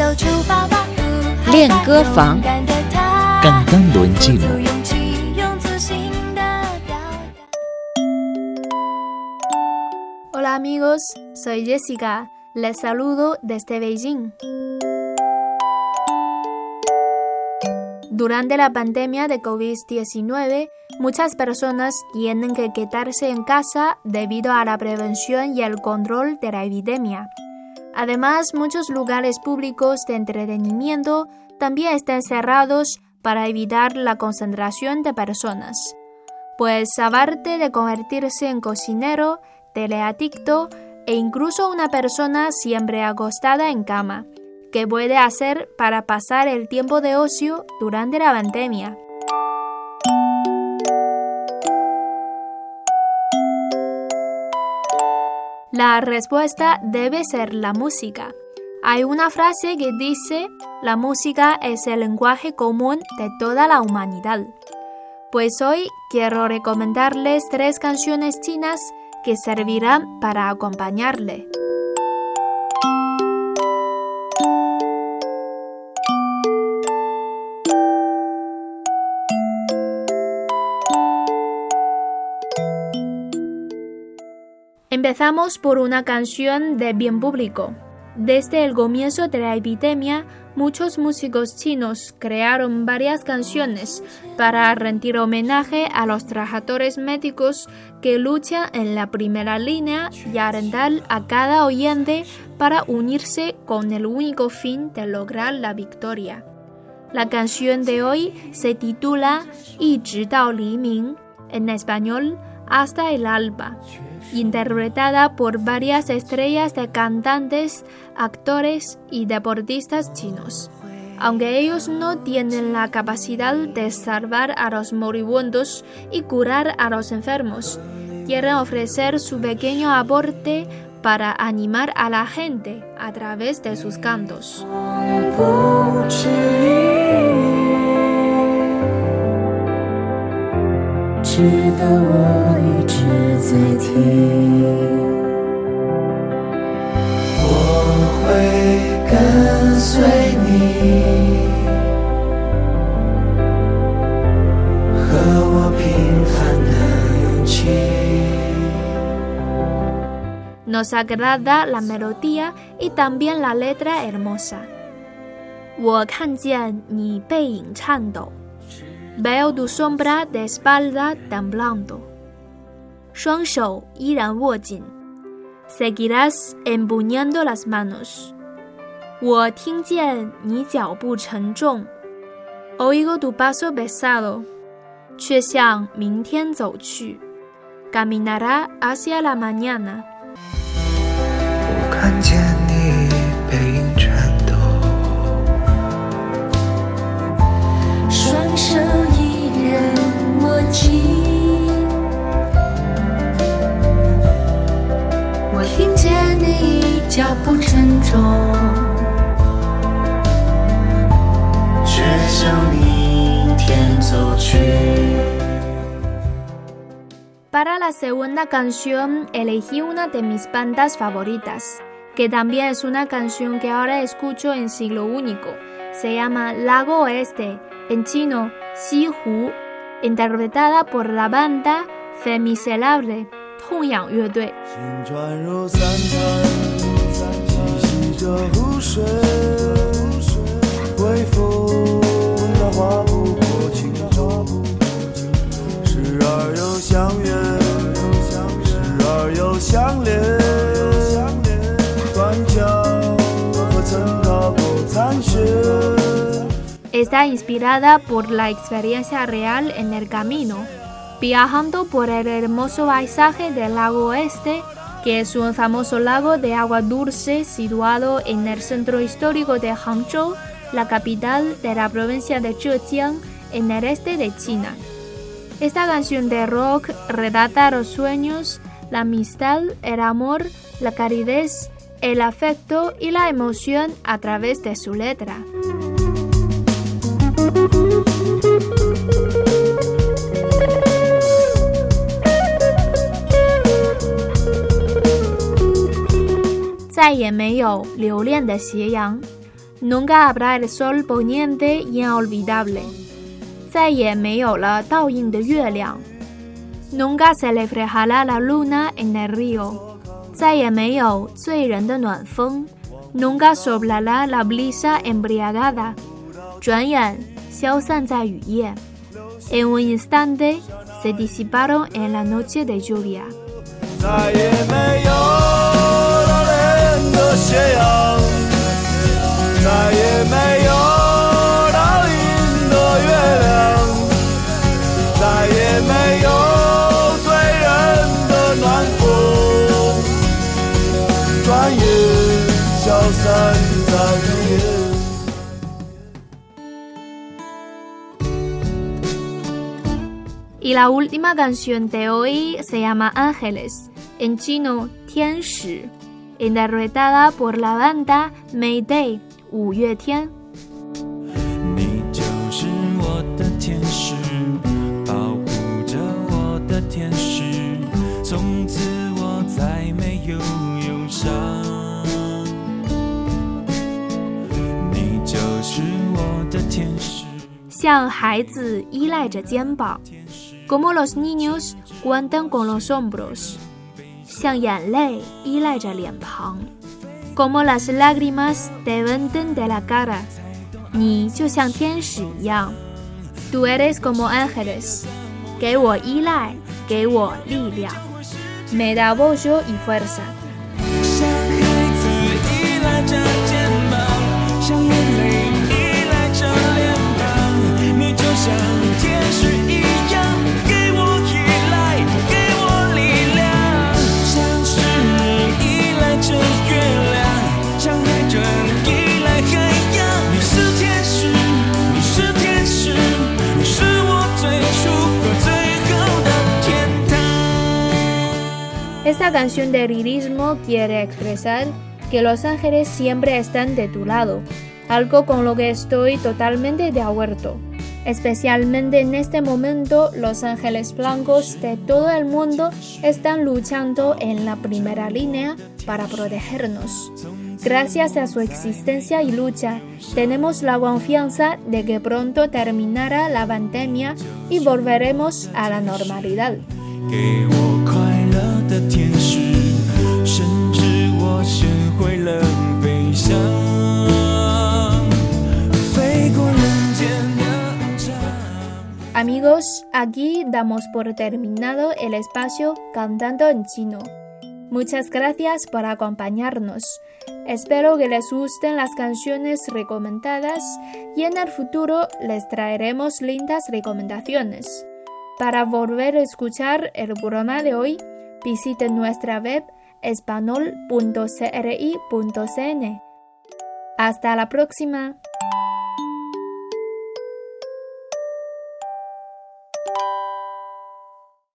就出发吧。练歌房勇敢的他刚刚轮寂鼓足寞。勇气，用自信的表达。 Hola amigos, soy Jessica. Les saludo desde Beijing. Durante la pandemia de COVID-19, muchas personas tienen que quedarse en casa debido a la prevención y el control de la epidemia. Además, muchos lugares públicos de entretenimiento también están cerrados para evitar la concentración de personas. Pues aparte de convertirse en cocinero, teleadicto e incluso una persona siempre acostada en cama, ¿qué puede hacer para pasar el tiempo de ocio durante la pandemia? La respuesta debe ser la música. Hay una frase que dice, la música es el lenguaje común de toda la humanidad. Pues hoy quiero recomendarles tres canciones chinas que servirán para acompañarle. Empezamos por una canción de bien público. Desde el comienzo de la epidemia, muchos músicos chinos crearon varias canciones para rendir homenaje a los trabajadores médicos que luchan en la primera línea y arrendar a cada oyente para unirse con el único fin de lograr la victoria. La canción de hoy se titula Yi Dao Li Ming, en español, Hasta el alba interpretada por varias estrellas de cantantes, actores y deportistas chinos. Aunque ellos no tienen la capacidad de salvar a los moribundos y curar a los enfermos, quieren ofrecer su pequeño aporte para animar a la gente a través de sus cantos. 不止值得我一直在听。我会跟随你，和我平凡的勇气。Nos agrada la melodía y también la letra hermosa. 我看见你背影颤抖 ，Veo tu sombra de espalda temblando，双手依然握紧，Seguirás empuñando las manos。我听见你脚步沉重，Oigo tu paso pesado，却向明天走去，Caminará hacia la mañana。我看见 我听见你脚步沉重，却向明天走去。 Para la segunda canción elegí una de mis bandas favoritas, que también es una canción que ahora escucho en siglo único. Se llama Lago Oeste, en chino Hu, interpretada por la banda Femicelabre, 痛仰乐队。行船入三潭，细细着湖水，微风它划不过轻舟，时而又相约，时而又相恋，Está inspirada por la experiencia real en el camino, viajando por el hermoso paisaje del lago Oeste, que es un famoso lago de agua dulce situado en el centro histórico de Hangzhou, la capital de la provincia de Zhejiang, en el este de China. Esta canción de rock relata los sueños, la amistad, el amor, la caridad, el afecto y la emoción a través de su letra. 再也没有留恋的斜阳， Nunca habrá el sol poniente inolvidable. 再也没有了倒映的月亮。Nunca se reflejará la luna en el río. 再也没有醉人的暖风。Nunca soplará la brisa embriagada. 转眼消散在雨夜。En un instante se disiparon en la noche de lluvia. 再也没有那脸 的斜阳，再也没有那阴的月亮，再也没有醉人的暖风，转眼消散在雨夜。Y la última canción de hoy se llama Ángeles, en chino 天使, interpretada por la banda Mayday 五月天。你就是我的天使，保护着我的天使，从此我再没有忧伤。你就是我的天使。像孩子依赖着肩膀，como los niños cuentan con los hombros； 像眼泪依赖着脸庞，como las lágrimas dependen de la cara。你就像天使一样，tú eres como ángeles，给我依赖，给我力量，me da apoyo y fuerza。 Esta canción de lirismo quiere expresar que los ángeles siempre están de tu lado, algo con lo que estoy totalmente de acuerdo. Especialmente en este momento, los ángeles blancos de todo el mundo están luchando en la primera línea para protegernos. Gracias a su existencia y lucha, tenemos la confianza de que pronto terminará la pandemia y volveremos a la normalidad. Amigos, aquí damos por terminado el espacio Cantando en Chino. Muchas gracias por acompañarnos. Espero que les gusten las canciones recomendadas y en el futuro les traeremos lindas recomendaciones. Para volver a escuchar el programa de hoy, visiten nuestra web espanol.cri.cn. Hasta la próxima.